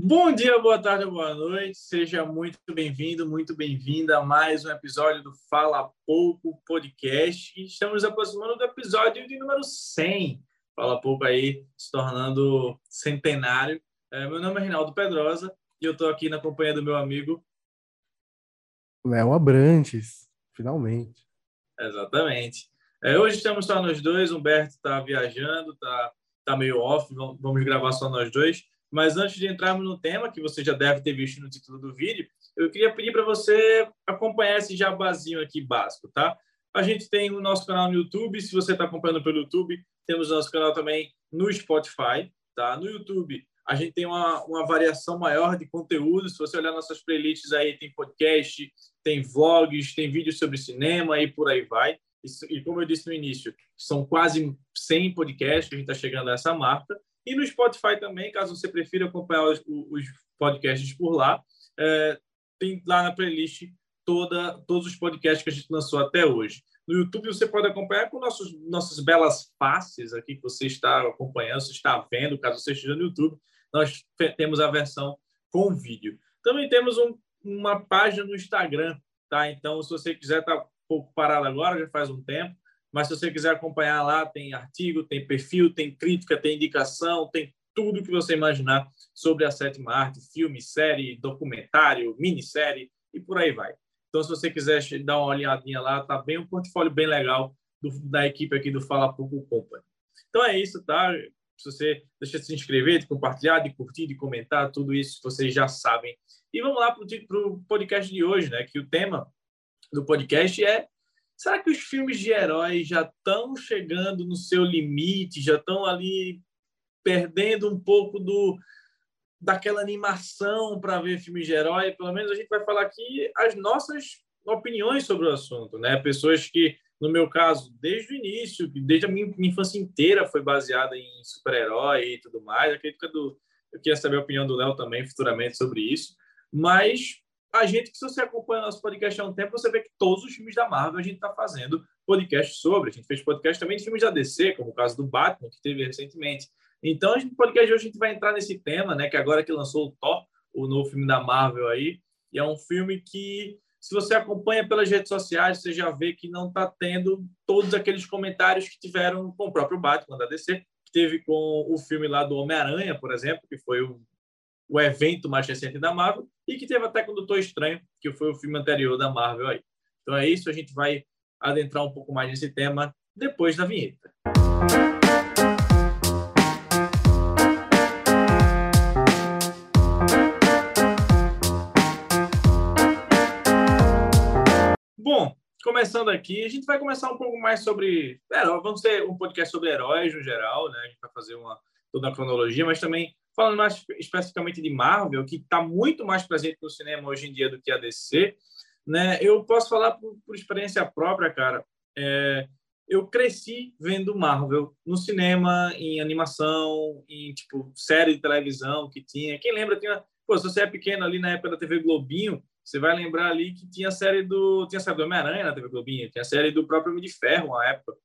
Bom dia, boa tarde, boa noite. Seja muito bem-vindo, muito bem-vinda a mais um episódio do Fala Pouco Podcast. Estamos aproximando do episódio de número 100. Fala Pouco aí, se tornando centenário. É, meu nome é Reinaldo Pedrosa e eu estou aqui na companhia do meu amigo Léo Abrantes, finalmente. Exatamente. É, hoje estamos só nós dois. Humberto está viajando, está tá meio off. Vamos gravar só nós dois. Mas antes de entrarmos no tema, que você já deve ter visto no título do vídeo, eu queria pedir para você acompanhar esse jabazinho aqui básico, tá? A gente tem o nosso canal no YouTube, se você está acompanhando pelo YouTube, temos o nosso canal também no Spotify, tá? No YouTube, a gente tem uma, uma variação maior de conteúdo. Se você olhar nossas playlists aí, tem podcast, tem vlogs, tem vídeos sobre cinema e por aí vai. E, e como eu disse no início, são quase 100 podcasts a gente está chegando a essa marca. E no Spotify também, caso você prefira acompanhar os, os podcasts por lá, é, tem lá na playlist toda, todos os podcasts que a gente lançou até hoje. No YouTube você pode acompanhar com nossos, nossas belas faces aqui que você está acompanhando, você está vendo, caso você esteja no YouTube. Nós temos a versão com vídeo. Também temos um, uma página no Instagram, tá? Então, se você quiser, tá um pouco parado agora, já faz um tempo, mas se você quiser acompanhar lá, tem artigo, tem perfil, tem crítica, tem indicação, tem tudo que você imaginar sobre a sétima arte, filme, série, documentário, minissérie e por aí vai. Então, se você quiser dar uma olhadinha lá, tá bem um portfólio bem legal do, da equipe aqui do Fala Pouco Company. Então é isso, tá? Se você deixa de se inscrever, de compartilhar, de curtir, de comentar, tudo isso vocês já sabem. E vamos lá para o podcast de hoje, né? Que o tema do podcast é Será que os filmes de heróis já estão chegando no seu limite, já estão ali perdendo um pouco do daquela animação para ver filmes de herói? Pelo menos a gente vai falar aqui as nossas opiniões sobre o assunto, né? Pessoas que, no meu caso, desde o início, desde a minha, infância inteira foi baseada em super-herói e tudo mais. Acredito que eu queria saber a opinião do Léo também futuramente sobre isso. Mas a gente, que se você acompanha nosso podcast há um tempo, você vê que todos os filmes da Marvel a gente está fazendo podcast sobre. A gente fez podcast também de filmes da DC, como o caso do Batman, que teve recentemente. Então, no podcast de hoje a gente vai entrar nesse tema, né? Que agora que lançou o Thor, o novo filme da Marvel aí, e é um filme que, se você acompanha pelas redes sociais, você já vê que não está tendo todos aqueles comentários que tiveram com o próprio Batman da DC, que teve com o filme lá do Homem-Aranha, por exemplo, que foi o o evento mais recente da Marvel e que teve até com o Doutor Estranho, que foi o filme anterior da Marvel aí. Então é isso, a gente vai adentrar um pouco mais nesse tema depois da vinheta. Bom, começando aqui, a gente vai começar um pouco mais sobre. É, vamos ter um podcast sobre heróis no geral, né? A gente vai fazer uma toda a cronologia, mas também falando mais especificamente de Marvel, que está muito mais presente no cinema hoje em dia do que a DC, né? Eu posso falar por, por experiência própria, cara. É, eu cresci vendo Marvel no cinema, em animação, em tipo série de televisão que tinha. Quem lembra tinha, pô, se você é pequeno ali na época da TV Globinho, você vai lembrar ali que tinha a série do tinha série do Homem-Aranha na TV Globinho, tinha a série do próprio Homem de Ferro, uma época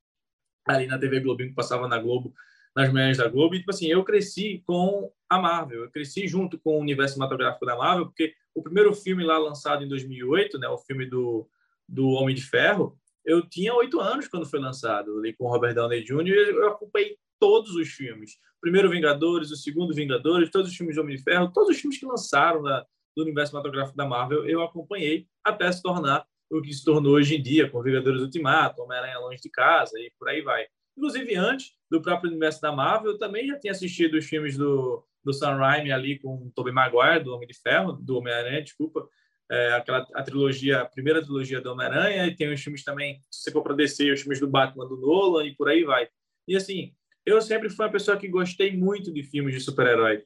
ali na TV Globinho que passava na Globo nas manhãs da Globo. E, tipo assim, eu cresci com a Marvel, eu cresci junto com o universo cinematográfico da Marvel, porque o primeiro filme lá lançado em 2008, né, o filme do, do Homem de Ferro, eu tinha oito anos quando foi lançado, ali com Robert Downey Jr., e eu acompanhei todos os filmes. O primeiro Vingadores, o segundo Vingadores, todos os filmes de Homem de Ferro, todos os filmes que lançaram da, do universo cinematográfico da Marvel, eu acompanhei até se tornar o que se tornou hoje em dia, com Vingadores Ultimato, Homem-Aranha Longe de Casa e por aí vai. Inclusive, antes do próprio universo da Marvel, eu também já tinha assistido os filmes do, do Sam Raimi ali com o Tobey Maguire, do Homem de Ferro, do Homem-Aranha, desculpa, é, aquela a trilogia, a primeira trilogia do Homem-Aranha, e tem os filmes também, se você for para descer, os filmes do Batman, do Nolan, e por aí vai. E assim, eu sempre fui uma pessoa que gostei muito de filmes de super-herói.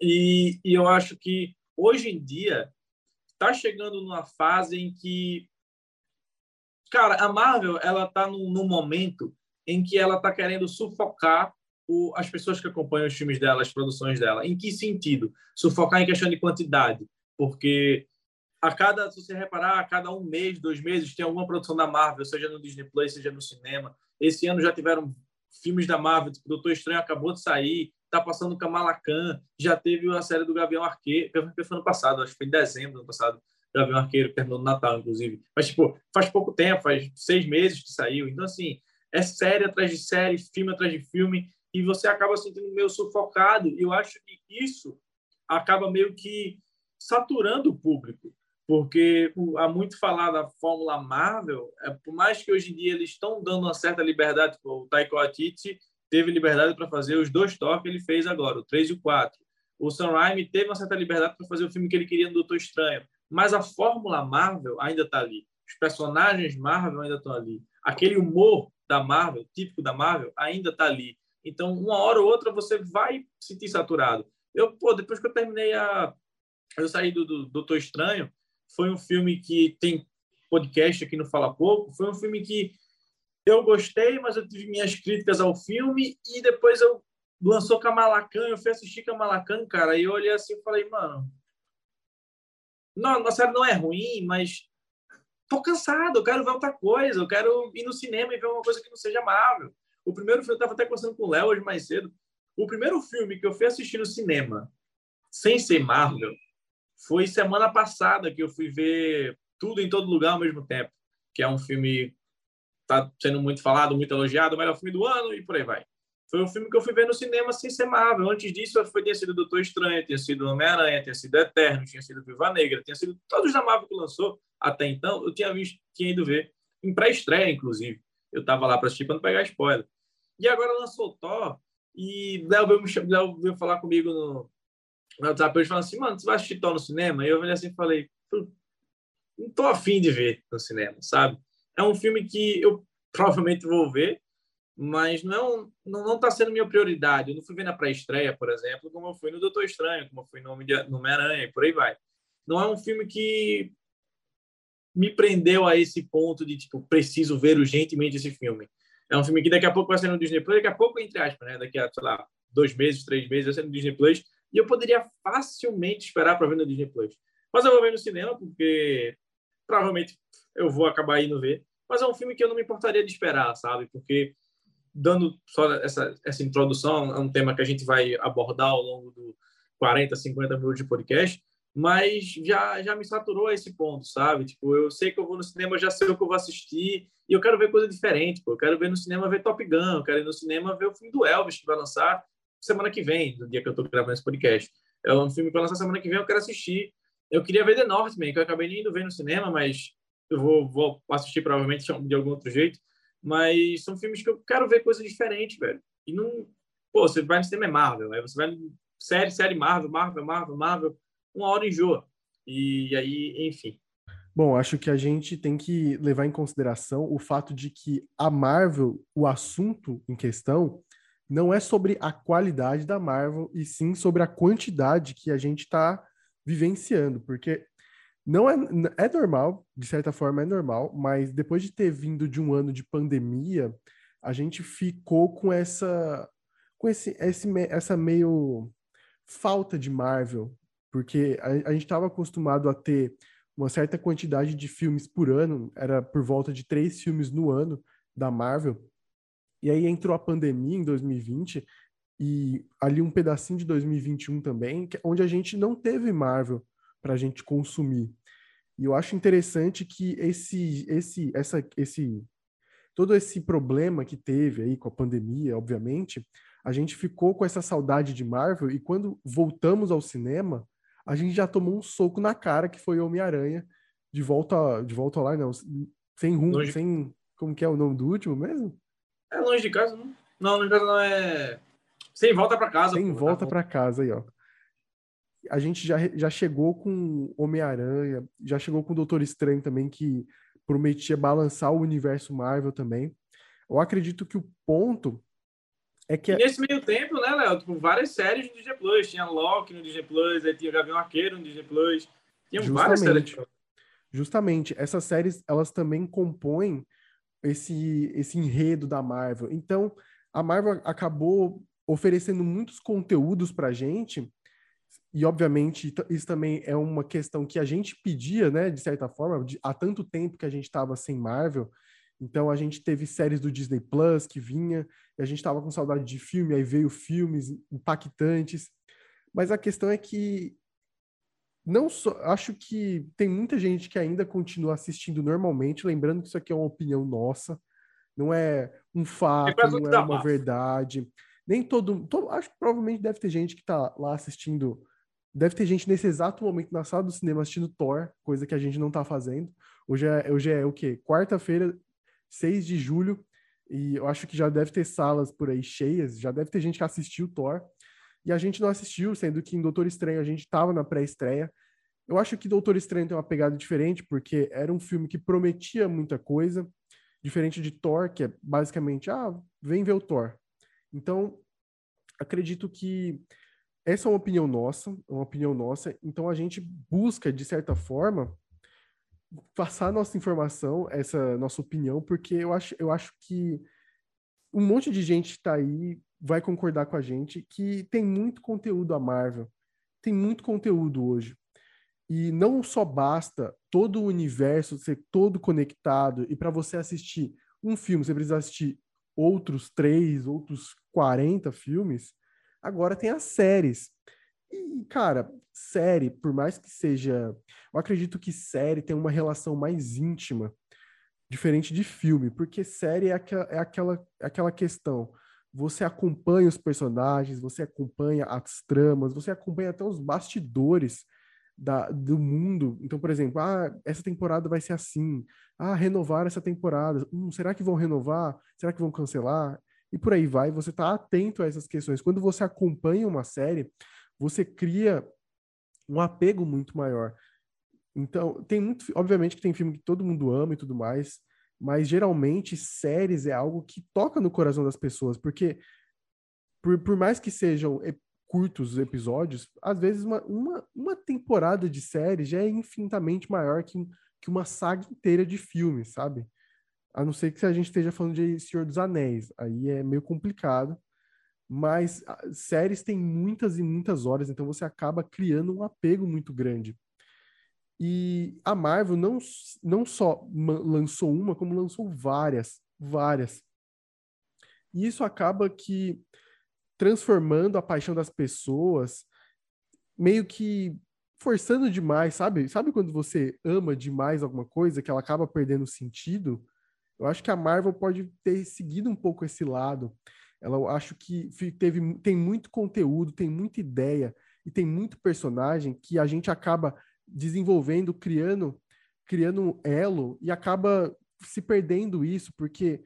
E, e eu acho que, hoje em dia, está chegando numa fase em que cara, a Marvel ela tá num, num momento em que ela está querendo sufocar o, as pessoas que acompanham os filmes dela, as produções dela. Em que sentido? Sufocar em questão de quantidade, porque a cada, se você reparar, a cada um mês, dois meses, tem alguma produção da Marvel, seja no Disney Plus, seja no cinema. Esse ano já tiveram filmes da Marvel, tipo, Doutor Estranho acabou de sair, tá passando Kamala Khan, já teve a série do Gavião Arqueiro, que foi ano passado, acho que foi em dezembro do ano passado, Gavião Arqueiro, terminou no Natal, inclusive. Mas, tipo, faz pouco tempo, faz seis meses que saiu. Então, assim, é série atrás de série, filme atrás de filme, e você acaba sentindo meio sufocado. E eu acho que isso acaba meio que saturando o público, porque há muito falar da Fórmula Marvel, é, por mais que hoje em dia eles estão dando uma certa liberdade, tipo, o Taika Waititi teve liberdade para fazer os dois toques que ele fez agora, o 3 e o 4. O Sam Raimi teve uma certa liberdade para fazer o filme que ele queria no Doutor Estranho, mas a fórmula Marvel ainda está ali. Os personagens Marvel ainda estão ali. Aquele humor da Marvel, típico da Marvel, ainda está ali. Então, uma hora ou outra, você vai se sentir saturado. Eu, pô, depois que eu terminei a... Eu saí do, do Doutor Estranho, foi um filme que tem podcast aqui no Fala Pouco, foi um filme que eu gostei, mas eu tive minhas críticas ao filme e depois eu lançou Kamala Khan, eu fui assistir Kamala Khan, cara, e eu olhei assim e falei, mano, não, a série não é ruim, mas tô cansado, eu quero ver outra coisa, eu quero ir no cinema e ver uma coisa que não seja Marvel. O primeiro filme, eu tava até conversando com o Léo hoje mais cedo, o primeiro filme que eu fui assistir no cinema, sem ser Marvel, foi semana passada que eu fui ver Tudo em Todo Lugar ao mesmo tempo, que é um filme tá sendo muito falado, muito elogiado, o melhor filme do ano e por aí vai. Foi um filme que eu fui ver no cinema sem ser Marvel. Antes disso, foi, tinha sido Doutor Estranho, tinha sido Homem-Aranha, tinha sido Eterno, tinha sido Viva Negra, tinha sido todos da Marvel que lançou até então. Eu tinha visto, tinha ido ver em pré-estreia, inclusive. Eu estava lá para assistir para não pegar spoiler. E agora lançou Thor e Léo veio, Léo veio falar comigo no, no WhatsApp. Ele falou assim: Mano, você vai assistir Thor no cinema? E eu olhei assim e falei: Não tô afim de ver no cinema, sabe? É um filme que eu provavelmente vou ver mas não não está sendo minha prioridade. Eu não fui ver na pré-estreia, por exemplo, como eu fui no Doutor Estranho, como eu fui no Homem-Aranha e por aí vai. Não é um filme que me prendeu a esse ponto de, tipo, preciso ver urgentemente esse filme. É um filme que daqui a pouco vai ser no Disney Plus, daqui a pouco, entre aspas, né? Daqui a, sei lá, dois meses, três meses vai ser no Disney Plus, e eu poderia facilmente esperar para ver no Disney Plus. Mas eu vou ver no cinema, porque provavelmente eu vou acabar indo ver. Mas é um filme que eu não me importaria de esperar, sabe? Porque dando só essa, essa introdução, é um tema que a gente vai abordar ao longo do 40, 50 minutos de podcast, mas já, já me saturou a esse ponto, sabe? Tipo, eu sei que eu vou no cinema, já sei o que eu vou assistir, e eu quero ver coisa diferente, pô. Eu quero ver no cinema ver Top Gun, eu quero ir no cinema ver o filme do Elvis, que vai lançar semana que vem, no dia que eu tô gravando esse podcast. É um filme que vai lançar semana que vem, eu quero assistir. Eu queria ver The Northman, que eu acabei nem indo ver no cinema, mas eu vou, vou assistir provavelmente de algum outro jeito. Mas são filmes que eu quero ver coisa diferente, velho. E não. Pô, você vai no cinema é Marvel, aí você vai no série, série Marvel, Marvel, Marvel, Marvel, uma hora enjoa. E aí, enfim. Bom, acho que a gente tem que levar em consideração o fato de que a Marvel, o assunto em questão, não é sobre a qualidade da Marvel, e sim sobre a quantidade que a gente está vivenciando. Porque não é, é normal, de certa forma é normal, mas depois de ter vindo de um ano de pandemia, a gente ficou com essa com esse, esse essa meio falta de Marvel, porque a, a gente estava acostumado a ter uma certa quantidade de filmes por ano, era por volta de três filmes no ano da Marvel, e aí entrou a pandemia em 2020 e ali um pedacinho de 2021 também, onde a gente não teve Marvel para a gente consumir. E eu acho interessante que esse, esse, essa, esse, todo esse problema que teve aí com a pandemia, obviamente, a gente ficou com essa saudade de Marvel e quando voltamos ao cinema, a gente já tomou um soco na cara que foi Homem-Aranha de volta, de volta lá, não, sem rumo, longe... sem como que é o nome do último mesmo? É longe de casa, não. Não, longe de casa não é sem volta para casa. Sem pô, volta tá para casa aí, ó a gente já, já chegou com Homem-Aranha, já chegou com o Doutor Estranho também, que prometia balançar o universo Marvel também. Eu acredito que o ponto é que. E nesse meio tempo, né, Léo? Tipo, várias séries no Disney Plus. Tinha Loki no Disney Plus, aí tinha Gavião Arqueiro no Disney Plus. Tinha várias séries. Justamente, essas séries elas também compõem esse, esse enredo da Marvel. Então, a Marvel acabou oferecendo muitos conteúdos pra gente e obviamente isso também é uma questão que a gente pedia, né, de certa forma, de, há tanto tempo que a gente estava sem Marvel. Então a gente teve séries do Disney Plus que vinha, e a gente estava com saudade de filme, aí veio filmes impactantes. Mas a questão é que não só acho que tem muita gente que ainda continua assistindo normalmente, lembrando que isso aqui é uma opinião nossa, não é um fato, não é uma verdade. Nem todo, todo, acho que provavelmente deve ter gente que está lá assistindo, deve ter gente nesse exato momento na sala do cinema assistindo Thor, coisa que a gente não está fazendo. Hoje é, hoje é o quê? Quarta-feira, 6 de julho, e eu acho que já deve ter salas por aí cheias, já deve ter gente que assistiu Thor. E a gente não assistiu, sendo que em Doutor Estranho a gente estava na pré-estreia. Eu acho que Doutor Estranho tem uma pegada diferente, porque era um filme que prometia muita coisa, diferente de Thor, que é basicamente, ah, vem ver o Thor. Então, acredito que essa é uma opinião nossa, uma opinião nossa, então a gente busca, de certa forma, passar nossa informação, essa nossa opinião, porque eu acho, eu acho que um monte de gente está aí vai concordar com a gente que tem muito conteúdo a Marvel. Tem muito conteúdo hoje. E não só basta todo o universo ser todo conectado e para você assistir um filme, você precisa assistir outros três, outros 40 filmes. Agora tem as séries. E, cara, série, por mais que seja. Eu acredito que série tem uma relação mais íntima, diferente de filme, porque série é aquela, é aquela, é aquela questão você acompanha os personagens, você acompanha as tramas, você acompanha até os bastidores da, do mundo. Então, por exemplo, ah, essa temporada vai ser assim. Ah, renovar essa temporada. Hum, será que vão renovar? Será que vão cancelar? E por aí vai. Você está atento a essas questões. Quando você acompanha uma série, você cria um apego muito maior. Então, tem muito. Obviamente que tem filme que todo mundo ama e tudo mais mas geralmente séries é algo que toca no coração das pessoas, porque por, por mais que sejam curtos episódios, às vezes uma, uma, uma temporada de série já é infinitamente maior que, que uma saga inteira de filmes, sabe? A não ser que a gente esteja falando de Senhor dos Anéis, aí é meio complicado, mas séries têm muitas e muitas horas, então você acaba criando um apego muito grande. E a Marvel não, não só lançou uma, como lançou várias, várias. E isso acaba que transformando a paixão das pessoas, meio que forçando demais, sabe? Sabe quando você ama demais alguma coisa que ela acaba perdendo sentido? Eu acho que a Marvel pode ter seguido um pouco esse lado. Ela acho que teve, tem muito conteúdo, tem muita ideia e tem muito personagem que a gente acaba desenvolvendo, criando, criando um elo e acaba se perdendo isso, porque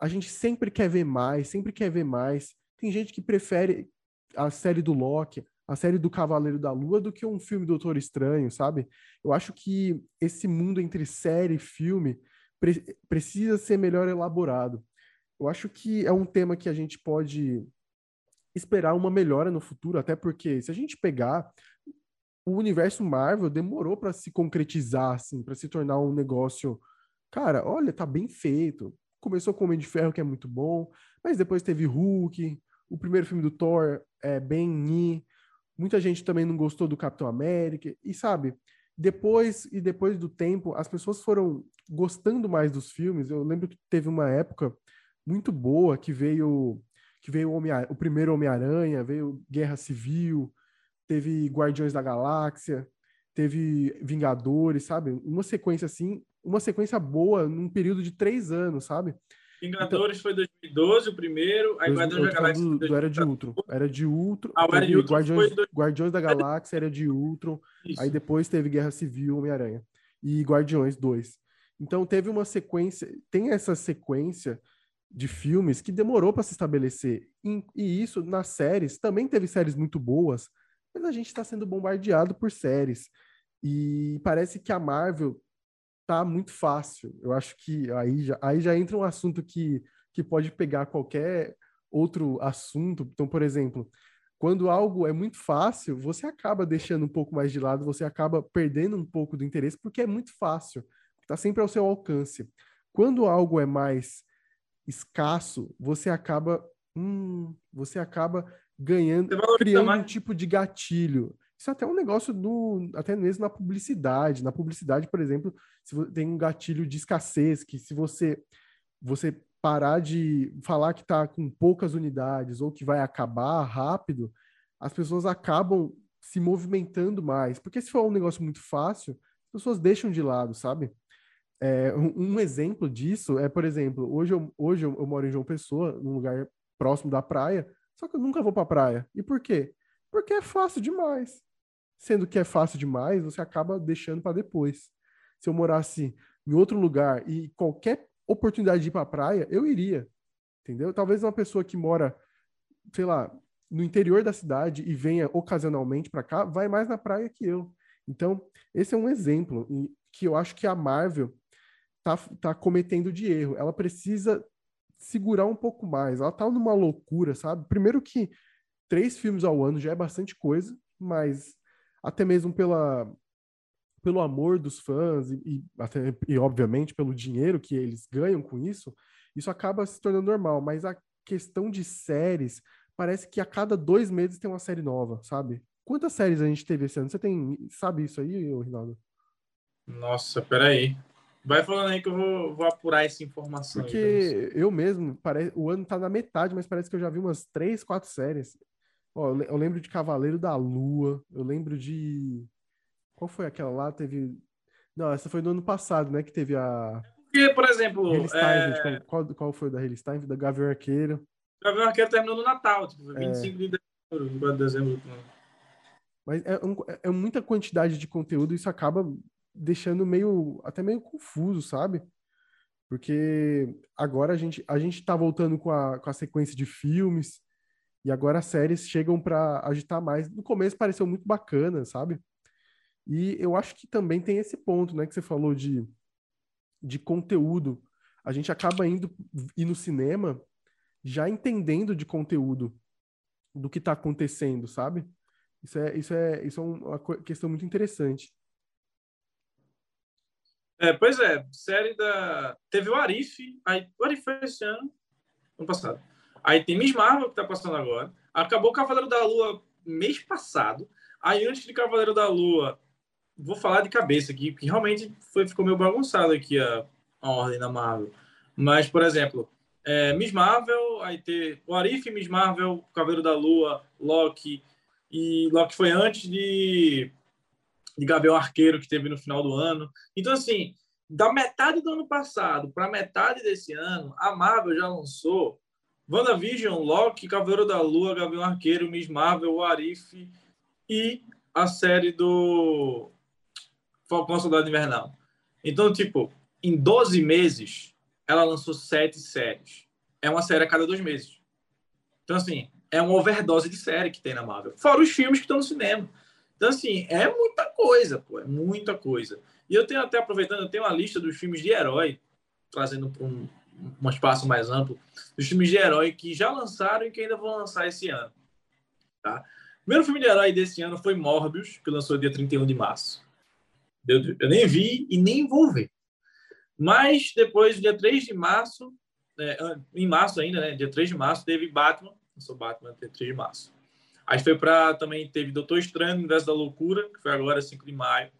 a gente sempre quer ver mais, sempre quer ver mais. Tem gente que prefere a série do Loki, a série do Cavaleiro da Lua, do que um filme do Doutor Estranho, sabe? Eu acho que esse mundo entre série e filme pre precisa ser melhor elaborado. Eu acho que é um tema que a gente pode esperar uma melhora no futuro, até porque se a gente pegar o universo Marvel demorou para se concretizar, assim, para se tornar um negócio. Cara, olha, tá bem feito. Começou com o Homem de Ferro, que é muito bom, mas depois teve Hulk, o primeiro filme do Thor é bem. Muita gente também não gostou do Capitão América, e sabe, depois e depois do tempo, as pessoas foram gostando mais dos filmes. Eu lembro que teve uma época muito boa que veio que veio o, Homem o primeiro Homem-Aranha, veio Guerra Civil, teve Guardiões da Galáxia, teve Vingadores, sabe? Uma sequência assim, uma sequência boa num período de três anos, sabe? Vingadores então, foi 2012 o primeiro, aí Guardiões da Galáxia. Do, do Era de Ultron. Era de Ultron. Ah, era de Ultron Guardiões. Guardiões da Galáxia era de Ultron. Isso. Aí depois teve Guerra Civil, Homem-Aranha. E Guardiões 2. Então teve uma sequência, tem essa sequência de filmes que demorou para se estabelecer. E, e isso nas séries, também teve séries muito boas, mas a gente está sendo bombardeado por séries. E parece que a Marvel tá muito fácil. Eu acho que aí já, aí já entra um assunto que, que pode pegar qualquer outro assunto. Então, por exemplo, quando algo é muito fácil, você acaba deixando um pouco mais de lado, você acaba perdendo um pouco do interesse, porque é muito fácil, está sempre ao seu alcance. Quando algo é mais escasso, você acaba, hum, você acaba ganhando, criando um tipo de gatilho. Isso é até um negócio do, até mesmo na publicidade. Na publicidade, por exemplo, se tem um gatilho de escassez, que se você você parar de falar que está com poucas unidades ou que vai acabar rápido, as pessoas acabam se movimentando mais. Porque se for um negócio muito fácil, as pessoas deixam de lado, sabe? É, um, exemplo disso é, por exemplo, hoje, eu, hoje eu, eu, moro em João Pessoa, num lugar próximo da praia, só que eu nunca vou pra praia. E por quê? Porque é fácil demais. Sendo que é fácil demais, você acaba deixando para depois. Se eu morasse em outro lugar e qualquer oportunidade de ir pra praia, eu iria. Entendeu? Talvez uma pessoa que mora, sei lá, no interior da cidade e venha ocasionalmente para cá, vai mais na praia que eu. Então, esse é um exemplo que eu acho que a Marvel tá, tá cometendo de erro. Ela precisa segurar um pouco mais. Ela tá numa loucura, sabe? Primeiro que três filmes ao ano já é bastante coisa, mas até mesmo pela pelo amor dos fãs e, e, até, e obviamente pelo dinheiro que eles ganham com isso, isso acaba se tornando normal. Mas a questão de séries parece que a cada dois meses tem uma série nova, sabe? Quantas séries a gente teve esse ano? Você tem sabe isso aí, Rinaldo? Nossa, peraí. Vai falando aí que eu vou, vou apurar essa informação. Porque eu mesmo, parece, o ano tá na metade, mas parece que eu já vi umas três, quatro séries. Ó, eu lembro de Cavaleiro da Lua, eu lembro de. Qual foi aquela lá? Teve. Não, essa foi do ano passado, né? Que teve a. Porque, por exemplo. É... Qual, qual foi da Haley Stein? Da Gavião Arqueiro. Gavião Arqueiro terminou no Natal, tipo, 25 é... de dezembro, de dezembro. Mas é, um, é muita quantidade de conteúdo, isso acaba deixando meio até meio confuso, sabe? Porque agora a gente a gente tá voltando com a, com a sequência de filmes e agora as séries chegam para agitar mais. No começo pareceu muito bacana, sabe? E eu acho que também tem esse ponto, né, que você falou de, de conteúdo. A gente acaba indo ir no cinema já entendendo de conteúdo do que está acontecendo, sabe? Isso é, isso é, isso é uma questão muito interessante. É, pois é, série da. Teve o Arif, aí o Arif foi esse ano, ano passado. Aí tem Miss Marvel, que tá passando agora. Acabou Cavaleiro da Lua mês passado. Aí antes de Cavaleiro da Lua, vou falar de cabeça aqui, porque realmente foi, ficou meio bagunçado aqui a, a ordem da Marvel. Mas, por exemplo, é, Miss Marvel, aí ter o Arif, Miss Marvel, Cavaleiro da Lua, Loki. E Loki foi antes de de Gabriel Arqueiro que teve no final do ano. Então, assim, da metade do ano passado para metade desse ano, a Marvel já lançou WandaVision, Loki, Cavaleiro da Lua, Gavião Arqueiro, Miss Marvel, o Arif e a série do Falcão Soldado Invernal. Então, tipo, em 12 meses, ela lançou sete séries. É uma série a cada dois meses. Então, assim, é uma overdose de série que tem na Marvel. Fora os filmes que estão no cinema. Então, assim, é muita coisa, pô, é muita coisa. E eu tenho até, aproveitando, eu tenho uma lista dos filmes de herói, trazendo para um, um espaço mais amplo, dos filmes de herói que já lançaram e que ainda vão lançar esse ano. Tá? O primeiro filme de herói desse ano foi Morbius, que lançou dia 31 de março. Eu, eu nem vi e nem vou ver. Mas depois, dia 3 de março, é, em março ainda, né? Dia 3 de março, teve Batman. Eu sou Batman, dia 3 de março. Aí foi para também teve Doutor Estranho, Universo da Loucura, que foi agora 5 de maio.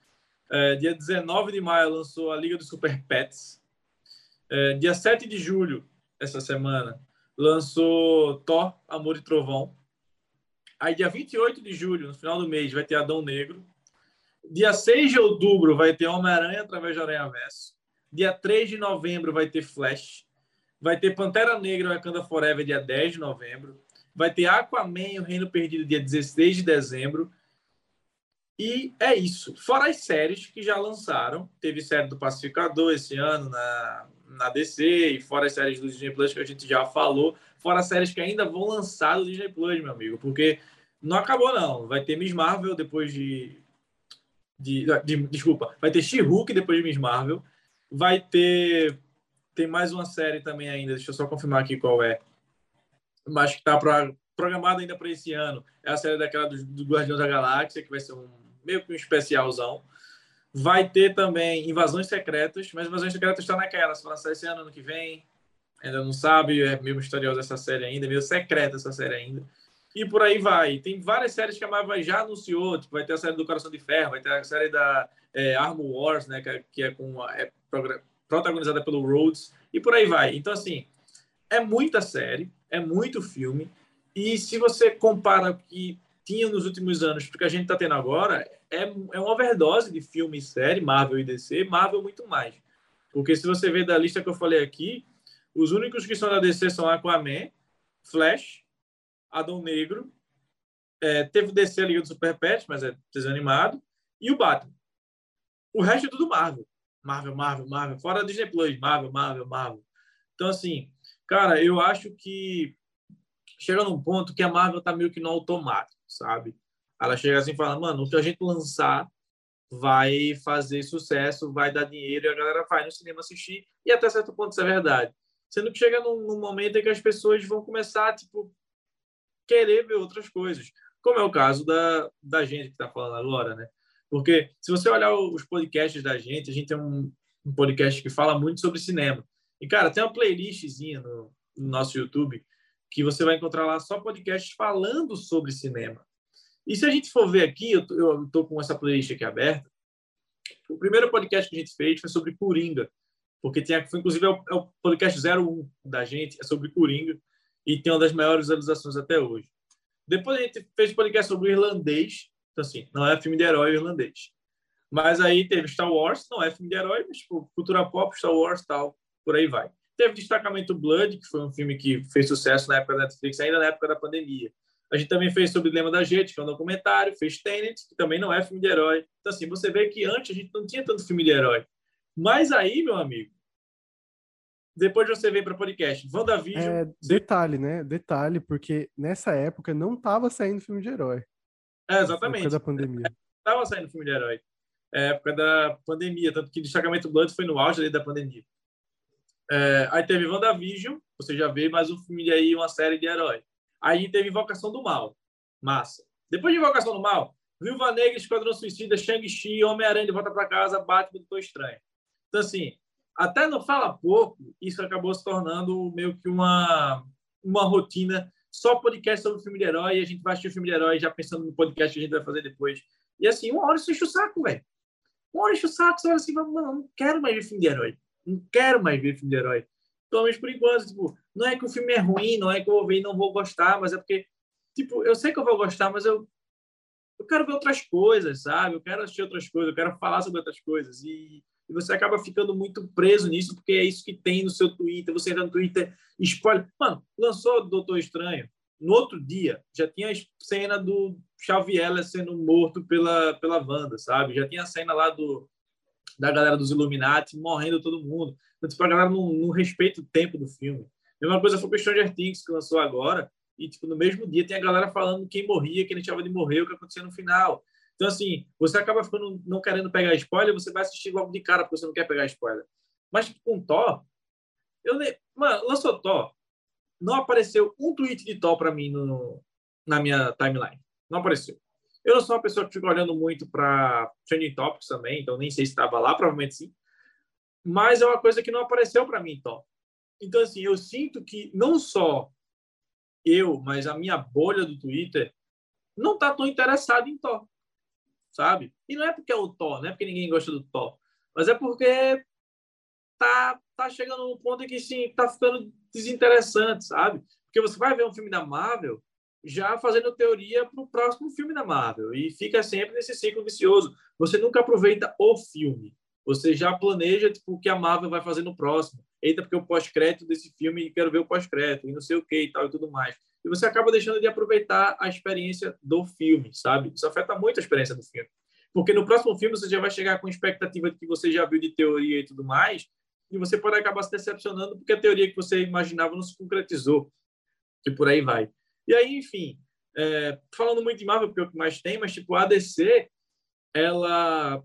É, dia 19 de maio lançou a Liga dos Super Pets. É, dia 7 de julho, essa semana, lançou Thor, Amor e Trovão. Aí dia 28 de julho, no final do mês, vai ter Adão Negro. Dia 6 de outubro vai ter Homem-Aranha através de Aranha Verso. Dia 3 de novembro vai ter Flash. Vai ter Pantera Negra Wakanda Forever dia 10 de novembro. Vai ter Aquaman, o Reino Perdido, dia 16 de dezembro. E é isso. Fora as séries que já lançaram. Teve série do Pacificador esse ano na, na DC, e fora as séries do Disney Plus que a gente já falou. Fora as séries que ainda vão lançar do Disney Plus, meu amigo. Porque não acabou, não. Vai ter Miss Marvel depois de. de, de desculpa. Vai ter She-Hulk depois de Miss Marvel. Vai ter. Tem mais uma série também ainda. Deixa eu só confirmar aqui qual é mas que está programado ainda para esse ano. É a série daquela do, do Guardiões da Galáxia, que vai ser um meio que um especialzão. Vai ter também Invasões Secretas, mas Invasões Secretas está naquela, se lançar esse ano, ano que vem. Ainda não sabe, é meio misteriosa essa série ainda, meio secreta essa série ainda. E por aí vai. Tem várias séries que a Marvel já anunciou, tipo, vai ter a série do Coração de Ferro, vai ter a série da é, Wars, né, que é, que é com é protagonizada pelo Rhodes, e por aí vai. Então, assim, é muita série, é muito filme. E se você compara o que tinha nos últimos anos, porque a gente está tendo agora, é, é uma overdose de filme e série, Marvel e DC, Marvel muito mais. Porque se você ver da lista que eu falei aqui, os únicos que são da DC são Aquaman, Flash, Adão Negro, é, teve o DC Liga do Super Pet, mas é desanimado, e o Batman. O resto é tudo Marvel. Marvel, Marvel, Marvel. Fora Disney Plus, Marvel, Marvel, Marvel. Então, assim, cara, eu acho que chega num ponto que a Marvel tá meio que no automático, sabe? Ela chega assim e fala, mano, o que a gente lançar vai fazer sucesso, vai dar dinheiro e a galera vai no cinema assistir e até certo ponto isso é verdade. Sendo que chega num, num momento em que as pessoas vão começar, tipo, querer ver outras coisas. Como é o caso da, da gente que está falando agora, né? Porque se você olhar os podcasts da gente, a gente tem um, um podcast que fala muito sobre cinema. E, cara, tem uma playlistzinha no, no nosso YouTube que você vai encontrar lá só podcasts falando sobre cinema. E se a gente for ver aqui, eu estou com essa playlist aqui aberta, o primeiro podcast que a gente fez foi sobre Coringa, porque tem, foi, inclusive é o, é o podcast 01 da gente, é sobre Coringa, e tem uma das maiores visualizações até hoje. Depois a gente fez podcast sobre o irlandês, então assim, não é filme de herói irlandês. Mas aí teve Star Wars, não é filme de herói, mas tipo, cultura pop, Star Wars tal, por aí vai. Teve Destacamento Blood, que foi um filme que fez sucesso na época da Netflix, ainda na época da pandemia. A gente também fez sobre o Dilema da Gente, que é um documentário, fez Tenet, que também não é filme de herói. Então, assim, você vê que antes a gente não tinha tanto filme de herói. Mas aí, meu amigo, depois você vem para podcast. WandaVision. É, detalhe, né? Detalhe, porque nessa época não estava saindo filme de herói. É, exatamente. época da pandemia. Estava saindo filme de herói. É, época da pandemia, tanto que Destacamento Blood foi no auge da pandemia. É, aí teve WandaVision, você já vê mais um filme aí, uma série de herói. Aí teve Invocação do Mal. Massa. Depois de Invocação do Mal, Viúva Negra, Esquadrão Suicida, Shang-Chi, Homem-Aranha de Volta para Casa, Batman, Doutor Estranho. Então, assim, até não fala pouco, isso acabou se tornando meio que uma, uma rotina. Só podcast sobre filme de herói, a gente vai assistir o filme de herói já pensando no podcast que a gente vai fazer depois. E assim, uma hora isso enche o saco, velho. Uma hora enche o saco, você olha assim, mano, não quero mais ver filme de herói. Não quero mais ver filme de herói. Pelo menos por enquanto, tipo, não é que o filme é ruim, não é que eu vou ver e não vou gostar, mas é porque, tipo, eu sei que eu vou gostar, mas eu, eu quero ver outras coisas, sabe? Eu quero assistir outras coisas, eu quero falar sobre outras coisas. E, e você acaba ficando muito preso nisso, porque é isso que tem no seu Twitter. Você entra no Twitter, spoiler. Mano, lançou Doutor Estranho. No outro dia, já tinha a cena do Xavier sendo morto pela, pela Wanda, sabe? Já tinha a cena lá do, da galera dos Illuminati morrendo todo mundo. Então, tipo, a galera não, não respeita o tempo do filme. Mesma coisa foi o Stranger Things, que lançou agora, e tipo, no mesmo dia tem a galera falando quem morria, quem deixava de morrer, o que acontecia no final. Então, assim, você acaba ficando não querendo pegar spoiler, você vai assistir logo de cara, porque você não quer pegar spoiler. Mas tipo, com Thor, eu nem... Mano, lançou Thor, não apareceu um tweet de Thor para mim no, na minha timeline. Não apareceu. Eu não sou uma pessoa que fica olhando muito para trending topics também, então nem sei se estava lá, provavelmente sim. Mas é uma coisa que não apareceu para mim, Thor. Então, assim, eu sinto que não só eu, mas a minha bolha do Twitter não está tão interessada em Thor, sabe? E não é porque é o Thor, não é porque ninguém gosta do Thor, mas é porque tá, tá chegando num ponto em que, sim, tá ficando desinteressante, sabe? Porque você vai ver um filme da Marvel já fazendo teoria para o próximo filme da Marvel e fica sempre nesse ciclo vicioso. Você nunca aproveita o filme. Você já planeja tipo, o que a Marvel vai fazer no próximo. Eita, porque o pós-crédito desse filme quero ver o pós-crédito e não sei o que e tal e tudo mais. E você acaba deixando de aproveitar a experiência do filme, sabe? Isso afeta muito a experiência do filme. Porque no próximo filme você já vai chegar com expectativa de que você já viu de teoria e tudo mais, e você pode acabar se decepcionando porque a teoria que você imaginava não se concretizou. E por aí vai. E aí, enfim, é, falando muito de Marvel, porque é o que mais tem, mas tipo, a DC, ela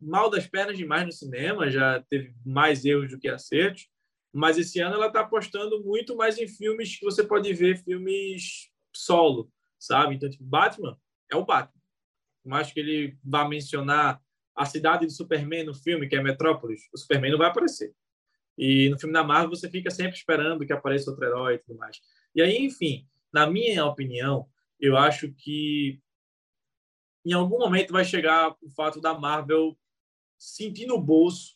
mal das pernas demais no cinema, já teve mais erros do que acertos, mas esse ano ela está apostando muito mais em filmes que você pode ver filmes solo, sabe? Então, tipo, Batman é o Batman. Mais que ele vá mencionar a cidade do Superman no filme, que é Metrópolis, o Superman não vai aparecer. E no filme da Marvel você fica sempre esperando que apareça outro herói e tudo mais. E aí, enfim, na minha opinião, eu acho que em algum momento vai chegar o fato da Marvel sentir no bolso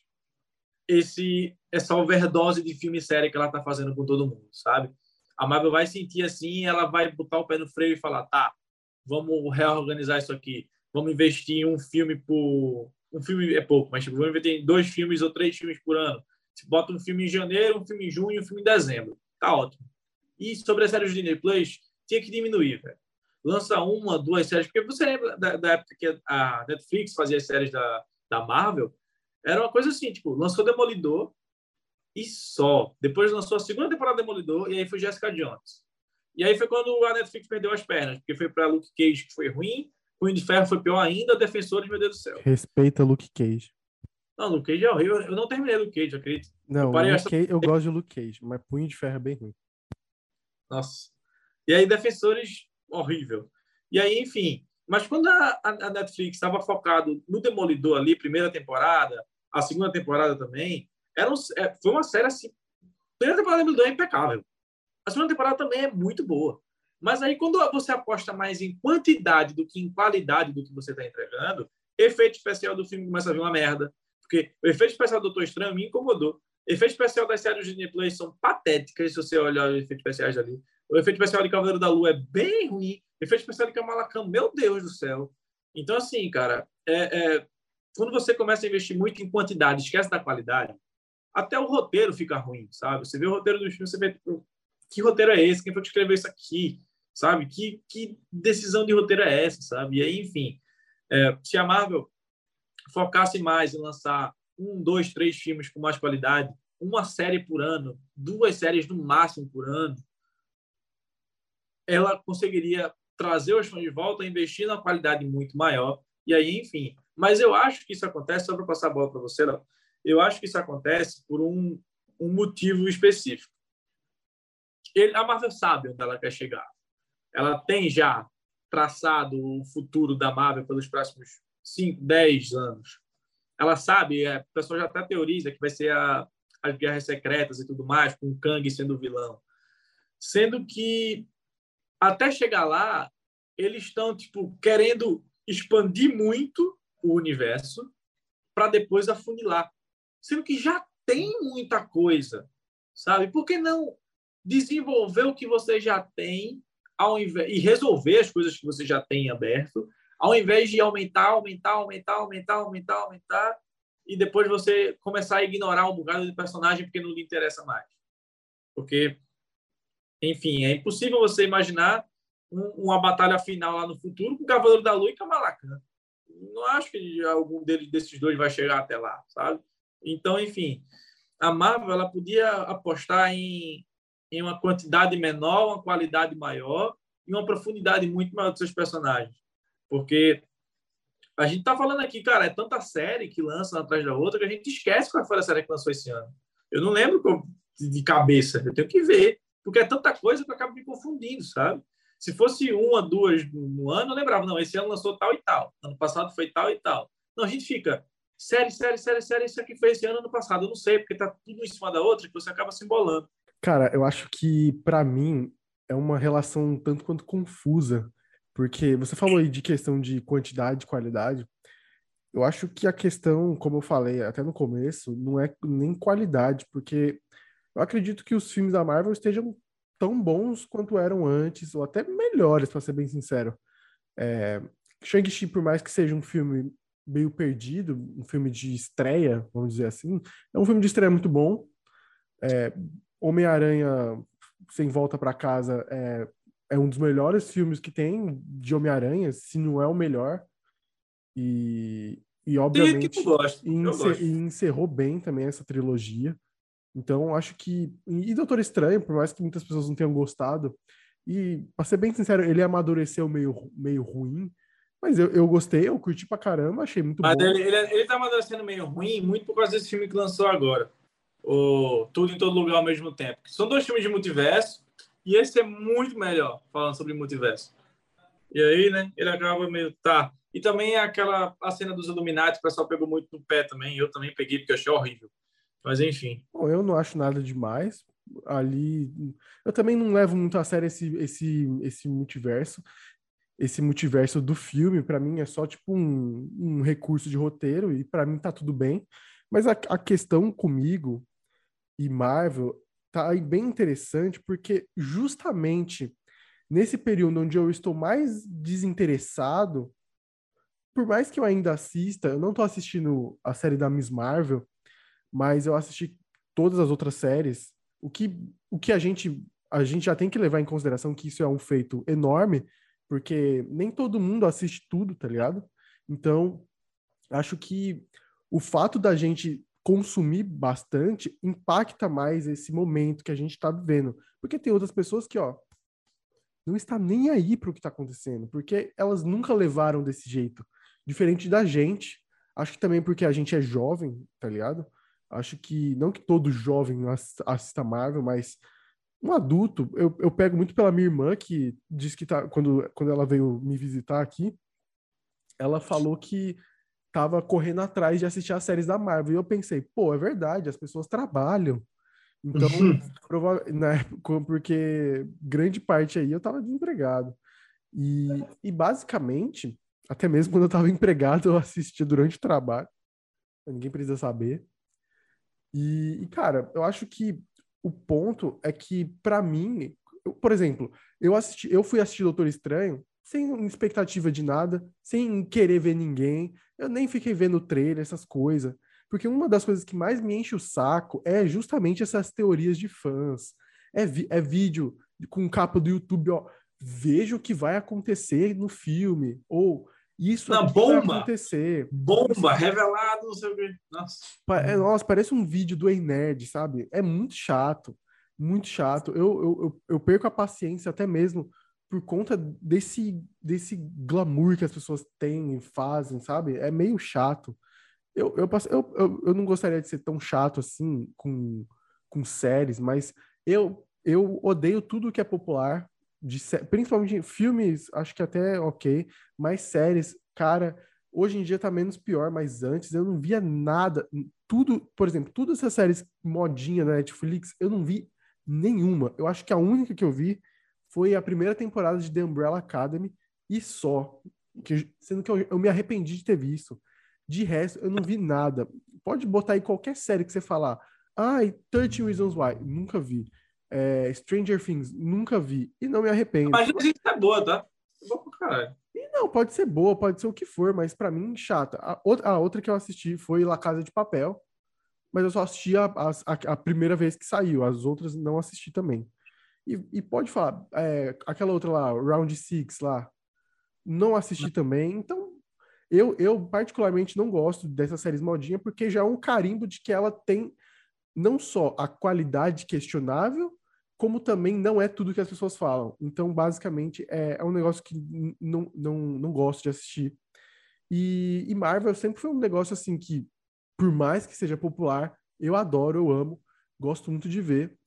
esse essa overdose de filme e série que ela tá fazendo com todo mundo, sabe? A Marvel vai sentir assim, ela vai botar o pé no freio e falar, tá, vamos reorganizar isso aqui, vamos investir em um filme por um filme é pouco, mas tipo, vamos investir em dois filmes ou três filmes por ano. Se bota um filme em janeiro, um filme em junho, um filme em dezembro, tá ótimo. E sobre as séries de Disney Plus, tinha que diminuir, velho. Lança uma, duas séries, porque você lembra da, da época que a Netflix fazia as séries da, da Marvel? Era uma coisa assim, tipo, lançou Demolidor e só. Depois lançou a segunda temporada Demolidor e aí foi Jessica Jones. E aí foi quando a Netflix perdeu as pernas, porque foi para Luke Cage que foi ruim, Punho de Ferro foi pior ainda, Defensores, meu Deus do céu. Respeita Luke Cage. Não, Luke Cage é horrível. Eu não terminei Luke Cage, acredito. Não, eu, Luke Cage, eu gosto de Luke Cage, mas Punho de Ferro é bem ruim. Nossa. E aí, Defensores, horrível. E aí, enfim. Mas quando a, a Netflix estava focado no Demolidor ali, primeira temporada, a segunda temporada também, era um, é, foi uma série assim. A primeira temporada do Demolidor é impecável. A segunda temporada também é muito boa. Mas aí, quando você aposta mais em quantidade do que em qualidade do que você está entregando, efeito especial do filme começa a vir uma merda. Porque o efeito especial do Doutor Estranho me incomodou. Efeito especial das séries de Disney Plus são patéticas, se você olhar os efeitos especiais ali. O efeito especial de Cavaleiro da Lua é bem ruim. O efeito especial de Kamala Khan, meu Deus do céu. Então, assim, cara, é, é, quando você começa a investir muito em quantidade, esquece da qualidade, até o roteiro fica ruim, sabe? Você vê o roteiro dos filmes, você vê tipo, que roteiro é esse? Quem foi que escreveu isso aqui? Sabe? Que, que decisão de roteiro é essa, sabe? E aí, enfim, é, se a Marvel focasse mais em lançar um, dois, três filmes com mais qualidade, uma série por ano, duas séries no máximo por ano, ela conseguiria trazer os fãs de volta, investir na qualidade muito maior, e aí, enfim. Mas eu acho que isso acontece, só para passar a bola para você, eu acho que isso acontece por um, um motivo específico. Ele, a Marvel sabe onde ela quer chegar. Ela tem já traçado o futuro da Marvel pelos próximos 5, 10 anos. Ela sabe, é, o pessoal já até teoriza que vai ser a, as guerras secretas e tudo mais, com o Kang sendo vilão. Sendo que até chegar lá, eles estão tipo querendo expandir muito o universo para depois afunilar. Sendo que já tem muita coisa, sabe? Por que não desenvolver o que você já tem ao invés, e resolver as coisas que você já tem aberto, ao invés de aumentar, aumentar, aumentar, aumentar, aumentar, aumentar, e depois você começar a ignorar um bocado de personagem porque não lhe interessa mais. Porque, enfim, é impossível você imaginar um, uma batalha final lá no futuro com o Cavaleiro da Lua e Kamala Khan. Não acho que algum deles, desses dois vai chegar até lá, sabe? Então, enfim, a Marvel ela podia apostar em em uma quantidade menor, uma qualidade maior e uma profundidade muito maior dos seus personagens. Porque a gente tá falando aqui, cara, é tanta série que lança atrás da outra que a gente esquece qual foi a série que lançou esse ano. Eu não lembro de cabeça, eu tenho que ver, porque é tanta coisa que eu acabo me confundindo, sabe? Se fosse uma, duas no ano, eu lembrava, não, esse ano lançou tal e tal, ano passado foi tal e tal. Não, a gente fica, série, série, série, série, isso aqui foi esse ano, ano passado, eu não sei, porque tá tudo em cima da outra que você acaba se embolando. Cara, eu acho que para mim é uma relação tanto quanto confusa, porque você falou aí de questão de quantidade e qualidade. Eu acho que a questão, como eu falei até no começo, não é nem qualidade, porque eu acredito que os filmes da Marvel estejam tão bons quanto eram antes, ou até melhores, para ser bem sincero. É, Shang-Chi, por mais que seja um filme meio perdido, um filme de estreia, vamos dizer assim, é um filme de estreia muito bom. É, Homem-Aranha Sem Volta para Casa é, é um dos melhores filmes que tem de Homem-Aranha, se não é o melhor. E, e obviamente. E, encer, e encerrou bem também essa trilogia. Então, acho que. E Doutor Estranho, por mais que muitas pessoas não tenham gostado, e, pra ser bem sincero, ele amadureceu meio, meio ruim. Mas eu, eu gostei, eu curti pra caramba, achei muito mas bom. Ele, ele, ele tá amadurecendo meio ruim, muito por causa desse filme que lançou agora o Tudo em Todo Lugar ao mesmo tempo. São dois filmes de multiverso e esse é muito melhor falando sobre multiverso. E aí, né, ele acaba meio. Tá. E também aquela a cena dos Illuminati, o pessoal pegou muito no pé também. Eu também peguei porque eu achei horrível. Mas enfim. Bom, eu não acho nada demais. Ali. Eu também não levo muito a sério esse, esse, esse multiverso. Esse multiverso do filme, para mim, é só tipo um, um recurso de roteiro, e para mim tá tudo bem. Mas a, a questão comigo e Marvel tá aí bem interessante, porque justamente nesse período onde eu estou mais desinteressado, por mais que eu ainda assista, eu não estou assistindo a série da Miss Marvel, mas eu assisti todas as outras séries. O que, o que a gente a gente já tem que levar em consideração que isso é um feito enorme, porque nem todo mundo assiste tudo, tá ligado? Então, acho que o fato da gente consumir bastante impacta mais esse momento que a gente está vivendo. Porque tem outras pessoas que, ó, não está nem aí para o que está acontecendo, porque elas nunca levaram desse jeito. Diferente da gente, acho que também porque a gente é jovem, tá ligado? Acho que, não que todo jovem assista Marvel, mas um adulto, eu, eu pego muito pela minha irmã, que disse que tá, quando, quando ela veio me visitar aqui, ela falou que tava correndo atrás de assistir as séries da Marvel. E eu pensei, pô, é verdade, as pessoas trabalham. Então, na época, porque grande parte aí eu tava desempregado. E, e basicamente, até mesmo quando eu tava empregado, eu assistia durante o trabalho. Ninguém precisa saber. E, e cara, eu acho que o ponto é que, para mim, eu, por exemplo, eu assisti, eu fui assistir Doutor Estranho sem expectativa de nada, sem querer ver ninguém. Eu nem fiquei vendo trailer, essas coisas. Porque uma das coisas que mais me enche o saco é justamente essas teorias de fãs. É, vi, é vídeo com capa do YouTube, ó. Veja o que vai acontecer no filme. Ou isso Na bomba. vai acontecer. Bomba, revelado, não sei o quê. Nossa. É, nossa, parece um vídeo do Ei Nerd, sabe? É muito chato. Muito chato. Eu, eu, eu, eu perco a paciência até mesmo por conta desse, desse glamour que as pessoas têm e fazem, sabe? É meio chato. Eu, eu, eu, eu, eu não gostaria de ser tão chato assim com, com séries, mas eu, eu odeio tudo que é popular de principalmente filmes, acho que até ok, mas séries, cara, hoje em dia tá menos pior, mas antes eu não via nada, tudo, por exemplo, todas essas séries modinha na Netflix, eu não vi nenhuma. Eu acho que a única que eu vi foi a primeira temporada de The Umbrella Academy e só, que, sendo que eu, eu me arrependi de ter visto. De resto, eu não vi nada. Pode botar aí qualquer série que você falar. Ai, 13 Reasons Why. Nunca vi. É, Stranger Things, nunca vi. E não me arrependo. Mas a gente é boa, tá? É boa pra caralho. E não, pode ser boa, pode ser o que for, mas para mim, chata. A outra, a outra que eu assisti foi La Casa de Papel, mas eu só assisti a, a, a primeira vez que saiu, as outras não assisti também. E, e pode falar, é, aquela outra lá, Round Six lá, não assisti também, então eu, eu particularmente não gosto dessa série modinha, porque já é um carimbo de que ela tem não só a qualidade questionável, como também não é tudo que as pessoas falam. Então, basicamente, é, é um negócio que não, não, não gosto de assistir. E, e, Marvel sempre foi um negócio assim que, por mais que seja popular, eu adoro, eu amo, gosto muito de ver.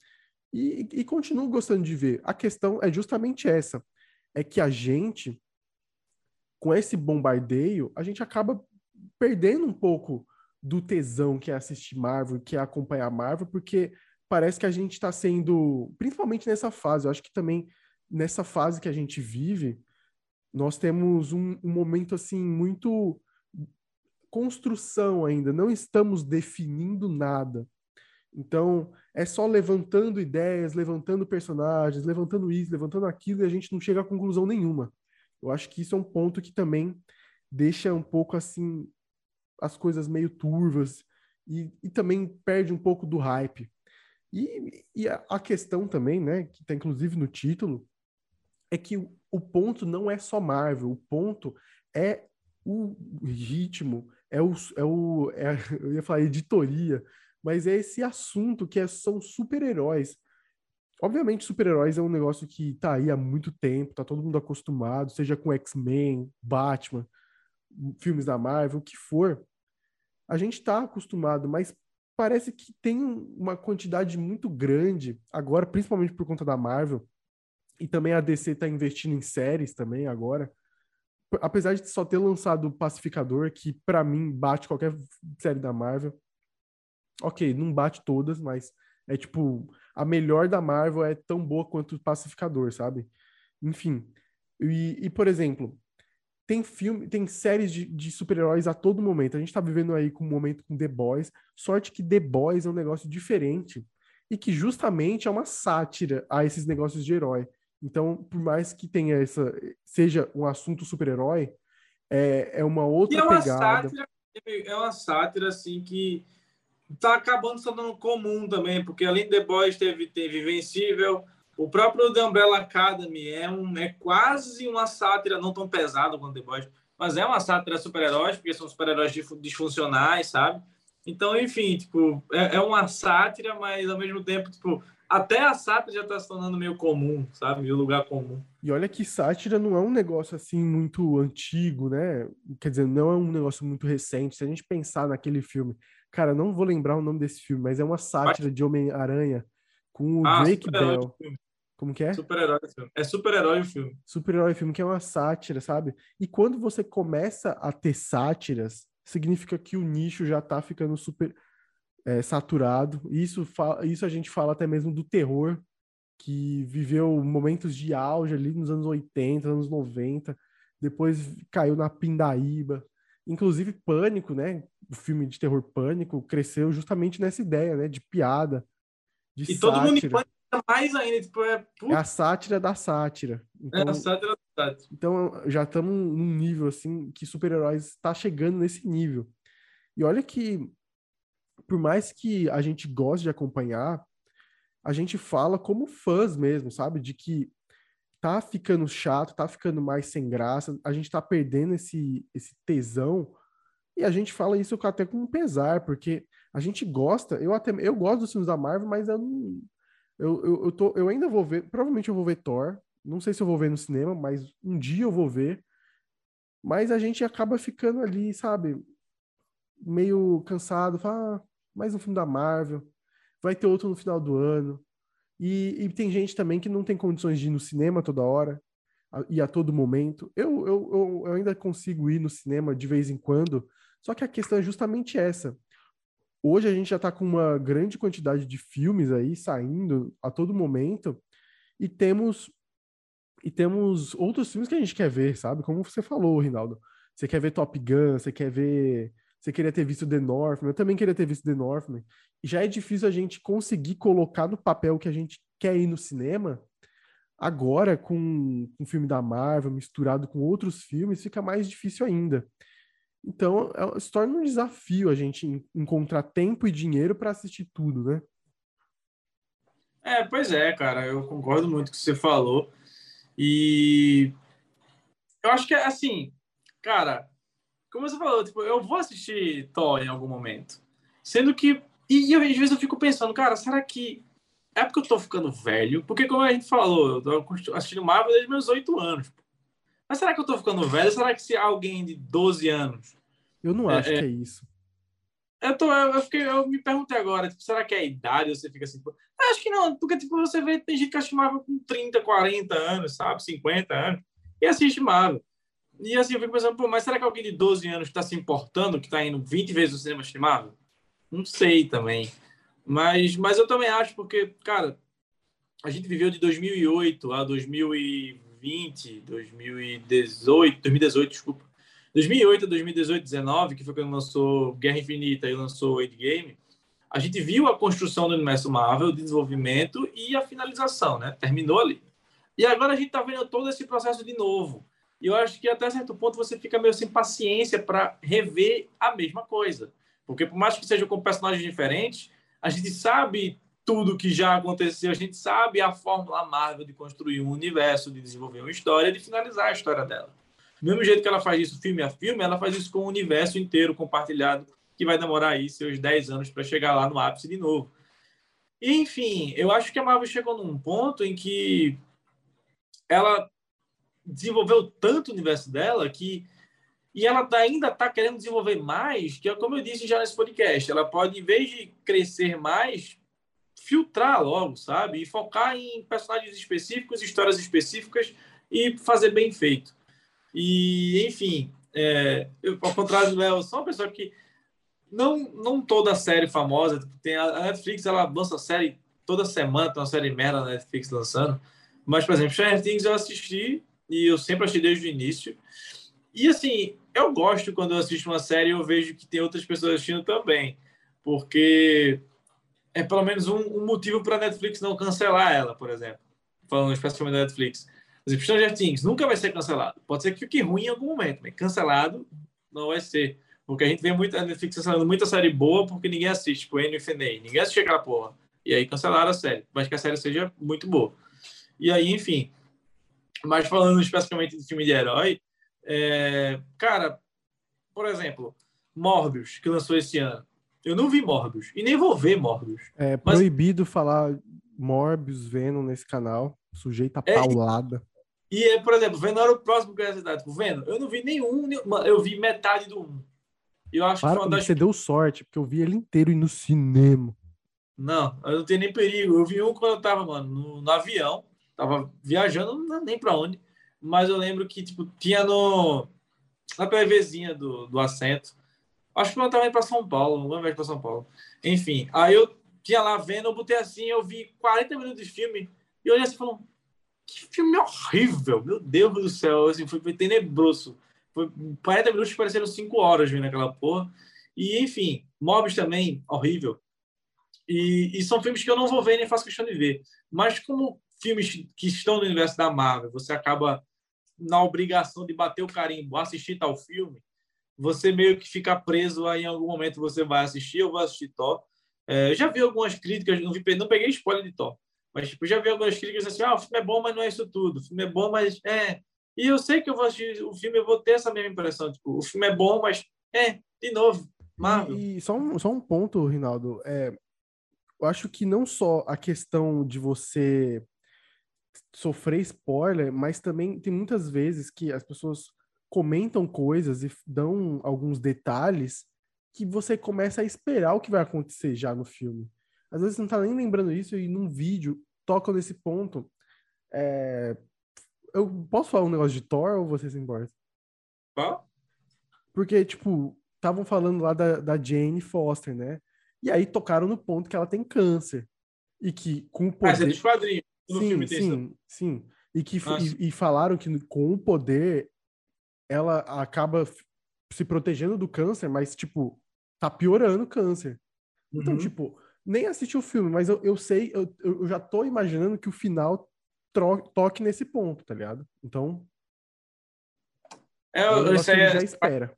E, e continuo gostando de ver. A questão é justamente essa: é que a gente, com esse bombardeio, a gente acaba perdendo um pouco do tesão que é assistir Marvel, que é acompanhar Marvel, porque parece que a gente está sendo, principalmente nessa fase, eu acho que também nessa fase que a gente vive, nós temos um, um momento assim muito construção ainda, não estamos definindo nada. Então, é só levantando ideias, levantando personagens, levantando isso, levantando aquilo, e a gente não chega a conclusão nenhuma. Eu acho que isso é um ponto que também deixa um pouco assim as coisas meio turvas e, e também perde um pouco do hype. E, e a, a, questão também, né, que está inclusive no título, é que o, o ponto não é só Marvel, o ponto é o ritmo, é o, é o é, eu ia falar editoria, mas é esse assunto que é, são super-heróis. Obviamente, super-heróis é um negócio que tá aí há muito tempo, tá todo mundo acostumado, seja com X-Men, Batman, filmes da Marvel, o que for. A gente tá acostumado, mas parece que tem uma quantidade muito grande, agora, principalmente por conta da Marvel, e também a DC está investindo em séries também agora. Apesar de só ter lançado o Pacificador, que para mim bate qualquer série da Marvel. Ok, não bate todas, mas é tipo, a melhor da Marvel é tão boa quanto o Pacificador, sabe? Enfim. E, e por exemplo, tem filme, tem séries de, de super-heróis a todo momento. A gente tá vivendo aí com um momento com The Boys. Sorte que The Boys é um negócio diferente. e que justamente é uma sátira a esses negócios de herói. Então, por mais que tenha essa seja um assunto super-herói, é, é uma outra e é uma pegada. Sátira, é uma sátira assim que tá acabando sendo comum também, porque além de The Boys teve teve Invencível, o próprio The Umbrella Academy é um é quase uma sátira não tão pesada quanto The Boys, mas é uma sátira super-heróis, porque são super-heróis disfuncionais, sabe? Então, enfim, tipo, é, é, uma sátira, mas ao mesmo tempo, tipo, até a sátira já está se tornando meio comum, sabe? Meio lugar comum. E olha que sátira não é um negócio assim muito antigo, né? Quer dizer, não é um negócio muito recente. Se a gente pensar naquele filme, cara, não vou lembrar o nome desse filme, mas é uma sátira de Homem-Aranha com o ah, Drake Bell. Como que é? Super-herói. É super-herói o filme. Super-herói filme, que é uma sátira, sabe? E quando você começa a ter sátiras, significa que o nicho já tá ficando super é, saturado. Isso, isso a gente fala até mesmo do terror, que viveu momentos de auge ali nos anos 80, anos 90, depois caiu na pindaíba. Inclusive, Pânico, né? O filme de terror Pânico cresceu justamente nessa ideia, né? De piada, de e sátira. todo mundo em Pânico mais ainda. Tipo, é, é a sátira da sátira. Então, é a sátira da sátira. Então, já estamos num nível, assim, que super-heróis está chegando nesse nível. E olha que, por mais que a gente goste de acompanhar, a gente fala como fãs mesmo, sabe? De que tá ficando chato, tá ficando mais sem graça, a gente tá perdendo esse, esse tesão. E a gente fala isso até com pesar, porque a gente gosta, eu até eu gosto dos filmes da Marvel, mas eu não, eu, eu, eu, tô, eu ainda vou ver, provavelmente eu vou ver Thor. Não sei se eu vou ver no cinema, mas um dia eu vou ver. Mas a gente acaba ficando ali, sabe? Meio cansado. Fala, ah, mais um filme da Marvel. Vai ter outro no final do ano. E, e tem gente também que não tem condições de ir no cinema toda hora e a todo momento. Eu, eu, eu, eu ainda consigo ir no cinema de vez em quando. Só que a questão é justamente essa. Hoje a gente já está com uma grande quantidade de filmes aí saindo a todo momento e temos e temos outros filmes que a gente quer ver, sabe? Como você falou, Rinaldo. Você quer ver Top Gun, você quer ver. Você queria ter visto The Northman, eu também queria ter visto The Northman. Já é difícil a gente conseguir colocar no papel que a gente quer ir no cinema. Agora, com um filme da Marvel misturado com outros filmes, fica mais difícil ainda. Então, é, se torna um desafio a gente encontrar tempo e dinheiro para assistir tudo, né? É, pois é, cara, eu concordo muito com o que você falou. E eu acho que é assim, cara, como você falou, tipo, eu vou assistir Thor em algum momento. Sendo que. E, e às vezes eu fico pensando, cara, será que é porque eu tô ficando velho? Porque, como a gente falou, eu tô assistindo Marvel desde meus oito anos. Mas será que eu tô ficando velho? Será que se alguém de 12 anos eu não acho é, que é, é isso. Eu, tô, eu, fiquei, eu me perguntei agora, tipo, será que é a idade? Você fica assim, acho que não, porque tipo, você vê, tem gente que assiste Marvel com 30, 40 anos, sabe? 50 anos, e assiste Marvel. E assim, eu fico pensando, pô, mas será que alguém de 12 anos está se importando, que está indo 20 vezes no cinema assistir Marvel? Não sei também. Mas, mas eu também acho, porque, cara, a gente viveu de 2008 a 2020, 2018, 2018, desculpa. 2008 a 2018, 19, que foi quando lançou Guerra Infinita e lançou Endgame, a gente viu a construção do universo Marvel, o desenvolvimento e a finalização, né? Terminou ali. E agora a gente tá vendo todo esse processo de novo. E eu acho que até certo ponto você fica meio sem paciência para rever a mesma coisa. Porque por mais que seja com personagens diferentes, a gente sabe tudo que já aconteceu, a gente sabe a fórmula Marvel de construir um universo, de desenvolver uma história, de finalizar a história dela. Do mesmo jeito que ela faz isso filme a filme, ela faz isso com o universo inteiro compartilhado, que vai demorar aí seus 10 anos para chegar lá no ápice de novo. E, enfim, eu acho que a Marvel chegou num ponto em que ela desenvolveu tanto o universo dela que e ela tá, ainda está querendo desenvolver mais, que é como eu disse já nesse podcast, ela pode, em vez de crescer mais, filtrar logo, sabe? E focar em personagens específicos, histórias específicas e fazer bem feito. E, enfim, é, eu, ao contrário do Léo, sou uma pessoa que não, não toda série famosa, tipo, tem a Netflix, ela lança série toda semana, tem uma série merda na Netflix lançando. Mas, por exemplo, Stranger Things eu assisti e eu sempre achei desde o início. E, assim, eu gosto quando eu assisto uma série eu vejo que tem outras pessoas assistindo também. Porque é pelo menos um, um motivo para a Netflix não cancelar ela, por exemplo. Falando especificamente da Netflix. Por exemplo, Stranger Things nunca vai ser cancelado. Pode ser que fique ruim em algum momento, mas cancelado não vai ser. Porque a gente vê muita, Netflix cancelando muita série boa porque ninguém assiste, tipo N Ninguém assiste aquela porra. E aí cancelaram a série. Mas que a série seja muito boa. E aí, enfim. Mas falando especificamente de filme de herói, é... cara, por exemplo, Morbius, que lançou esse ano. Eu não vi Morbius e nem vou ver Morbius. É proibido mas... falar Morbius Venom nesse canal, sujeito a é, paulada. E, e, por exemplo, Venom era o próximo que eu ia citar. Tipo, Venom, eu não vi nenhum, eu vi metade do um. Eu acho Para, que das... Você deu sorte, porque eu vi ele inteiro e no cinema. Não, eu não tenho nem perigo. Eu vi um quando eu tava, mano, no, no avião. Tava viajando, não nem pra onde. Mas eu lembro que, tipo, tinha no... Na PVzinha do, do assento Acho que eu tava indo para São Paulo, não vez para São Paulo. Enfim, aí eu tinha lá vendo, eu botei assim, eu vi 40 minutos de filme e olhei assim e falei, que filme horrível, meu Deus do céu, assim, foi, foi tenebroso. Foi 40 minutos pareceram 5 horas vendo aquela porra. E, enfim, Mobs também, horrível. E, e, são filmes que eu não vou ver nem faço questão de ver. Mas como filmes que estão no universo da Marvel, você acaba na obrigação de bater o carimbo, assistir tal filme, você meio que fica preso aí em algum momento você vai assistir, eu vou assistir Thor. É, já vi algumas críticas, não, vi, não peguei spoiler de Thor, mas tipo, já vi algumas críticas assim, ah, o filme é bom, mas não é isso tudo. O filme é bom, mas é. E eu sei que eu vou assistir o filme, eu vou ter essa mesma impressão, tipo, o filme é bom, mas é, de novo, Marvel. E, e só, um, só um ponto, Rinaldo, é, eu acho que não só a questão de você sofrer spoiler, mas também tem muitas vezes que as pessoas comentam coisas e dão alguns detalhes que você começa a esperar o que vai acontecer já no filme. Às vezes você não tá nem lembrando isso e num vídeo tocam nesse ponto. É... Eu posso falar um negócio de Thor ou você se importa? Porque, tipo, estavam falando lá da, da Jane Foster, né? E aí tocaram no ponto que ela tem câncer. E que com o poder... Mas é dos quadrinhos. No sim, filme sim, sim. E que e, e, falaram que com o poder ela acaba se protegendo do câncer, mas, tipo, tá piorando o câncer. Então, uhum. tipo, nem assisti o filme, mas eu, eu sei, eu, eu já tô imaginando que o final toque nesse ponto, tá ligado? Então. É, eu, eu sei, já espera.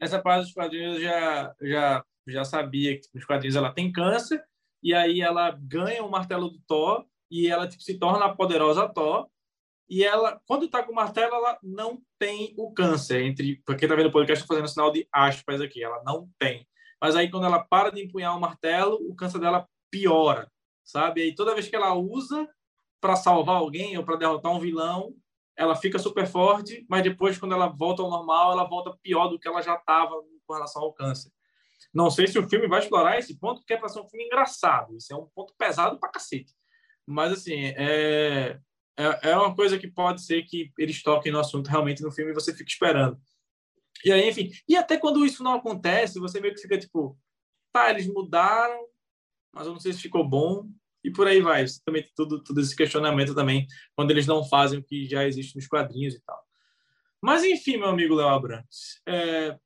Essa parte dos quadrinhos eu já, já, já sabia que nos quadrinhos ela tem câncer, e aí ela ganha o martelo do Thor, e ela tipo, se torna a poderosa Thor, e ela, quando está com o martelo, ela não tem o câncer. Entre, para quem está vendo o podcast, estou fazendo sinal de aspas aqui, ela não tem. Mas aí, quando ela para de empunhar o martelo, o câncer dela piora, sabe? E toda vez que ela usa para salvar alguém ou para derrotar um vilão, ela fica super forte, mas depois, quando ela volta ao normal, ela volta pior do que ela já estava com relação ao câncer. Não sei se o filme vai explorar esse ponto, porque é para ser um filme engraçado. Isso é um ponto pesado para cacete. Mas, assim, é é, é uma coisa que pode ser que eles toquem no assunto realmente no filme e você fica esperando. E aí, enfim, e até quando isso não acontece, você meio que fica tipo, tá, eles mudaram, mas eu não sei se ficou bom, e por aí vai. também tem tudo, tudo esse questionamento também, quando eles não fazem o que já existe nos quadrinhos e tal. Mas enfim, meu amigo Léo Abrantes, é,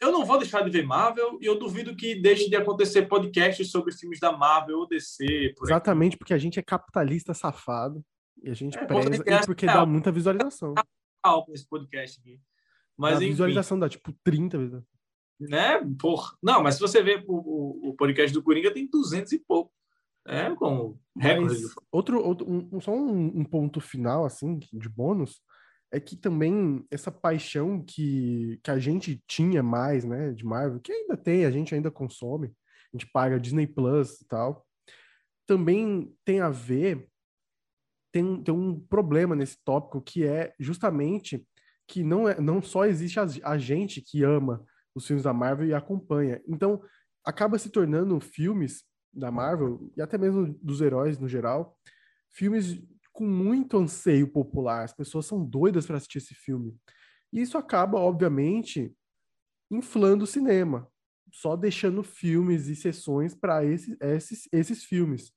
eu não vou deixar de ver Marvel e eu duvido que deixe de acontecer podcasts sobre filmes da Marvel ou DC. Por Exatamente, porque a gente é capitalista safado. E a gente é, preza e porque dá muita visualização. esse podcast aqui. Mas, a visualização dá tipo 30 vezes. Né? Porra. Não, mas se você ver o, o, podcast do Coringa tem 200 e pouco. É como recorde. Outro, outro um, só um, um, ponto final, assim, de bônus, é que também essa paixão que, que a gente tinha mais, né, de Marvel, que ainda tem, a gente ainda consome, a gente paga Disney Plus e tal, também tem a ver tem, tem um problema nesse tópico que é justamente que não, é, não só existe a, a gente que ama os filmes da Marvel e acompanha. Então, acaba se tornando filmes da Marvel, e até mesmo dos heróis no geral, filmes com muito anseio popular. As pessoas são doidas para assistir esse filme. E isso acaba, obviamente, inflando o cinema, só deixando filmes e sessões para esses, esses, esses filmes.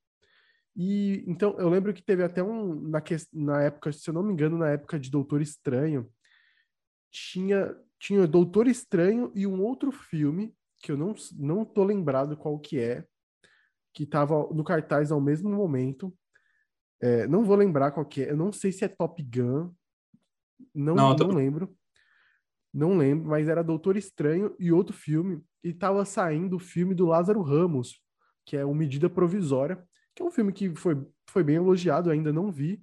E então eu lembro que teve até um na, na época, se eu não me engano, na época de Doutor Estranho, tinha tinha Doutor Estranho e um outro filme que eu não não tô lembrado qual que é, que estava no cartaz ao mesmo momento. É, não vou lembrar qual que é, eu não sei se é Top Gun, não, não, tô... não lembro. Não lembro, mas era Doutor Estranho e outro filme. E estava saindo o filme do Lázaro Ramos, que é o Medida Provisória, que é um filme que foi, foi bem elogiado, ainda não vi,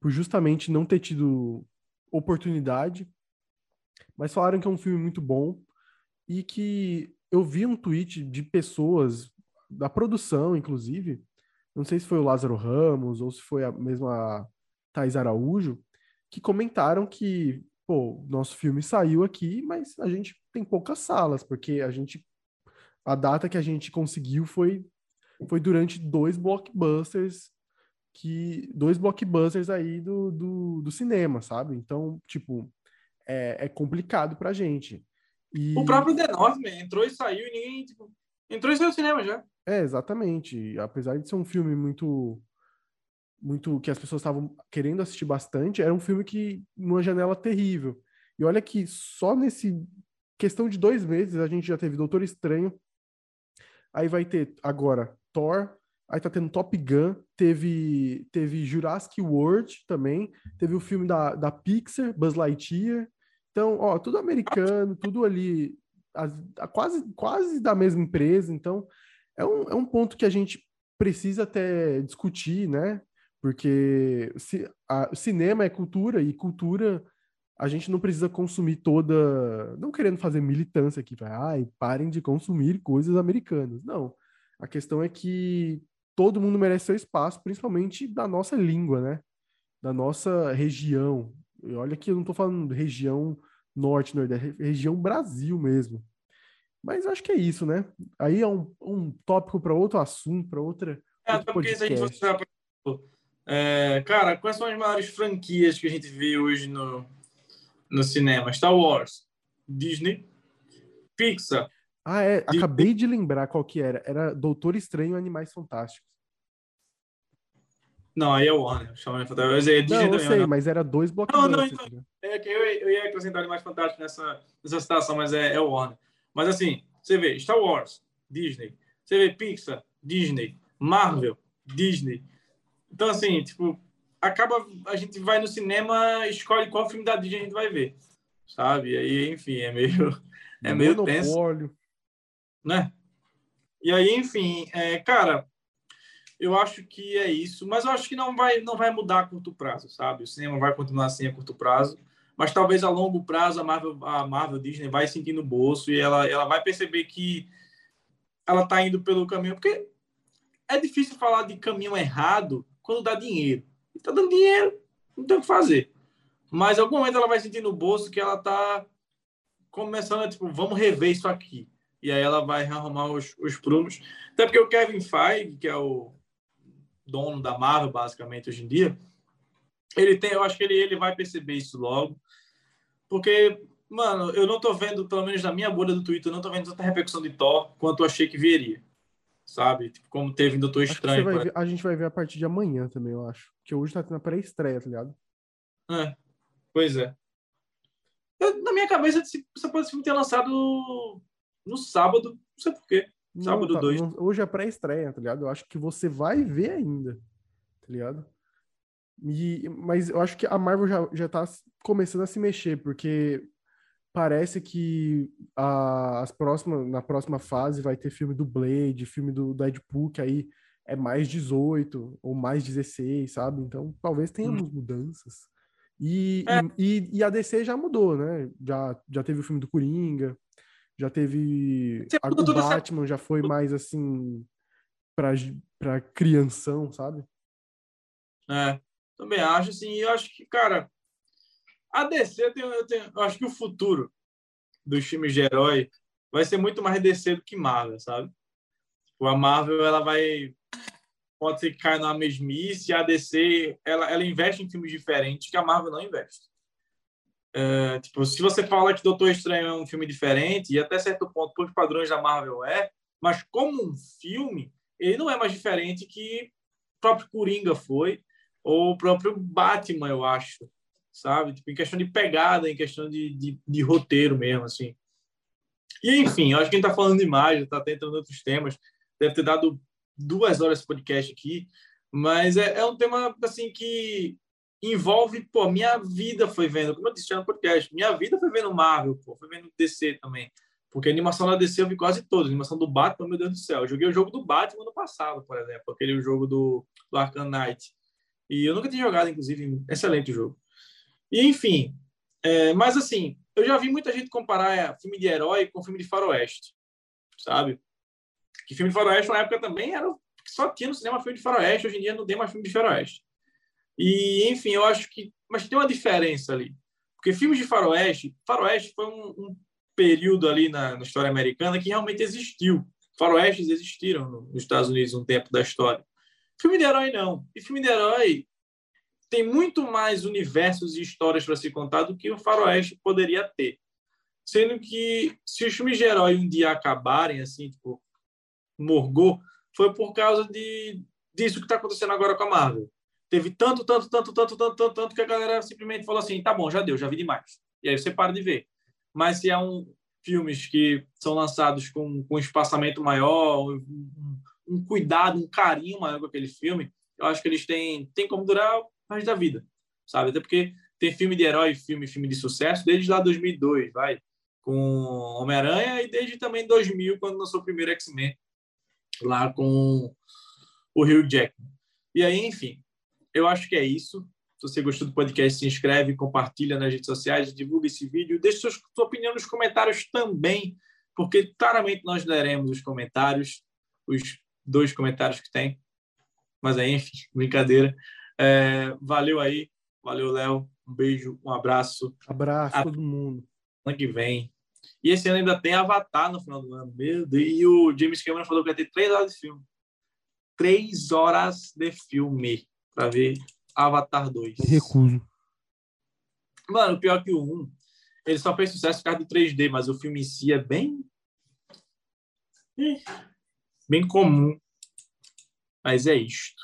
por justamente não ter tido oportunidade. Mas falaram que é um filme muito bom e que eu vi um tweet de pessoas da produção, inclusive, não sei se foi o Lázaro Ramos ou se foi a mesma Thais Araújo, que comentaram que pô, nosso filme saiu aqui, mas a gente tem poucas salas, porque a gente a data que a gente conseguiu foi foi durante dois blockbusters que dois blockbusters aí do, do, do cinema, sabe? Então, tipo, é, é complicado pra gente. E... O próprio The Northman entrou e saiu e ninguém, tipo, entrou e saiu do cinema já. É, exatamente. Apesar de ser um filme muito muito que as pessoas estavam querendo assistir bastante, era um filme que numa janela terrível. E olha que só nesse questão de dois meses a gente já teve Doutor Estranho, aí vai ter agora Thor, aí tá tendo Top Gun, teve teve Jurassic World também, teve o filme da, da Pixar, Buzz Lightyear. Então, ó, tudo americano, tudo ali a, a quase quase da mesma empresa, então é um, é um ponto que a gente precisa até discutir, né? Porque se, a, cinema é cultura e cultura a gente não precisa consumir toda. Não querendo fazer militância aqui, ai, parem de consumir coisas americanas. Não. A questão é que todo mundo merece seu espaço, principalmente da nossa língua, né? Da nossa região. E olha que eu não estou falando região norte, nordeste, região Brasil mesmo. Mas eu acho que é isso, né? Aí é um, um tópico para outro assunto, para outra. É, até porque se a gente é, cara, quais são as maiores franquias que a gente vê hoje no, no cinema? Star Wars, Disney, Pixar. Ah, é. Acabei de lembrar qual que era. Era Doutor Estranho e Animais Fantásticos. Não, aí é o Warner. É Disney não, eu sei, né? mas era dois blockbusters. Não, não, então, né? é que eu, eu ia acrescentar Animais Fantásticos nessa, nessa citação, mas é, é o Warner. Mas assim, você vê Star Wars, Disney. Você vê Pixar, Disney. Marvel, Disney. Então, assim, tipo, acaba. A gente vai no cinema, escolhe qual filme da Disney a gente vai ver. Sabe? E aí, enfim, é meio. É meio tenso. Né? E aí, enfim, é, cara, eu acho que é isso, mas eu acho que não vai, não vai mudar a curto prazo, sabe? O cinema vai continuar assim a curto prazo, mas talvez a longo prazo a Marvel, a Marvel Disney vai sentir no bolso e ela, ela vai perceber que ela está indo pelo caminho, porque é difícil falar de caminho errado quando dá dinheiro. Está dando dinheiro, não tem o que fazer. Mas em algum momento ela vai sentir no bolso que ela está começando a, tipo, vamos rever isso aqui. E aí ela vai arrumar os, os prumos. Até porque o Kevin Feige, que é o dono da Marvel, basicamente, hoje em dia, ele tem, eu acho que ele, ele vai perceber isso logo. Porque, mano, eu não tô vendo, pelo menos na minha bolha do Twitter, eu não tô vendo tanta repercussão de Thor quanto eu achei que viria sabe? Tipo, como teve em Doutor Estranho. Ver, a gente vai ver a partir de amanhã também, eu acho. Porque hoje tá tendo a pré-estreia, tá ligado? É, pois é. Eu, na minha cabeça, você pode ter lançado no sábado, não sei porquê. Sábado 2. Tá, hoje é pré-estreia, tá ligado? Eu acho que você vai ver ainda, tá ligado? E, mas eu acho que a Marvel já, já tá começando a se mexer, porque parece que a, as próximas, na próxima fase vai ter filme do Blade, filme do Deadpool, que aí é mais 18 ou mais 16, sabe? Então talvez tenhamos hum. mudanças. E, é. e, e, a DC já mudou, né? Já, já teve o filme do Coringa, já teve. A, o Batman essa... já foi mais assim pra, pra crianção, sabe? É, também acho assim, eu acho que, cara, a DC, eu, tenho, eu acho que o futuro dos filmes de herói vai ser muito mais DC do que Marvel, sabe? Tipo, a Marvel, ela vai... Pode ser que caia na mesmice, a DC, ela, ela investe em filmes diferentes que a Marvel não investe. É, tipo, se você fala que Doutor Estranho é um filme diferente, e até certo ponto, por padrões da Marvel é, mas como um filme, ele não é mais diferente que o próprio Coringa foi, ou o próprio Batman, eu acho sabe? Tipo, em questão de pegada, em questão de, de, de roteiro mesmo, assim. E, enfim, acho que a gente está falando demais, está entrando em outros temas. Deve ter dado duas horas de podcast aqui, mas é, é um tema assim que envolve, pô, minha vida foi vendo, como eu disse no podcast, minha vida foi vendo Marvel, pô, foi vendo DC também. Porque a animação da DC eu vi quase toda. A animação do Batman, meu Deus do céu. Eu joguei o jogo do Batman no passado, por exemplo. Aquele jogo do, do Arkham Knight. E eu nunca tinha jogado, inclusive. Excelente jogo. E, enfim. É, mas, assim, eu já vi muita gente comparar é, filme de herói com filme de faroeste. Sabe? Que filme de faroeste, na época, também era... Só tinha no cinema filme de faroeste. Hoje em dia não tem mais filme de faroeste. E, enfim, eu acho que... Mas tem uma diferença ali. Porque filmes de faroeste... Faroeste foi um, um período ali na, na, história americana que realmente existiu. Faroestes existiram nos Estados Unidos um tempo da história. Filme de herói não. E filme de herói tem muito mais universos e histórias para se contar do que o faroeste poderia ter. Sendo que se os filmes de herói um dia acabarem, assim, tipo, morgou, foi por causa de, disso que está acontecendo agora com a Marvel. Teve tanto, tanto, tanto, tanto, tanto, tanto, tanto que a galera simplesmente falou assim: tá bom, já deu, já vi demais. E aí você para de ver mas se é um filmes que são lançados com, com um espaçamento maior, um, um, cuidado, um carinho maior com aquele filme, eu acho que eles têm, têm como durar mais da vida, sabe? Até porque tem filme de herói, filme, filme de sucesso, desde lá 2002, vai, com Homem-Aranha, e desde também 2000, quando lançou o primeiro X-Men, lá com o Hugh Jackman. E aí, enfim, eu acho que é isso. Se você gostou do podcast, se inscreve, compartilha nas redes sociais, divulga esse vídeo, deixe sua, sua opinião nos comentários também, porque claramente nós leremos os comentários, os dois comentários que tem. Mas aí, enfim, brincadeira. É, valeu aí, valeu, Léo. Um beijo, um abraço. Abraço a todo mundo. Ano que vem. E esse ano ainda tem Avatar no final do ano. Meu Deus. E o James Cameron falou que vai ter três horas de filme. Três horas de filme para ver Avatar 2. Recuso. Mano, pior que o 1, ele só fez sucesso por causa do 3D, mas o filme em si é bem. bem comum. Mas é isto.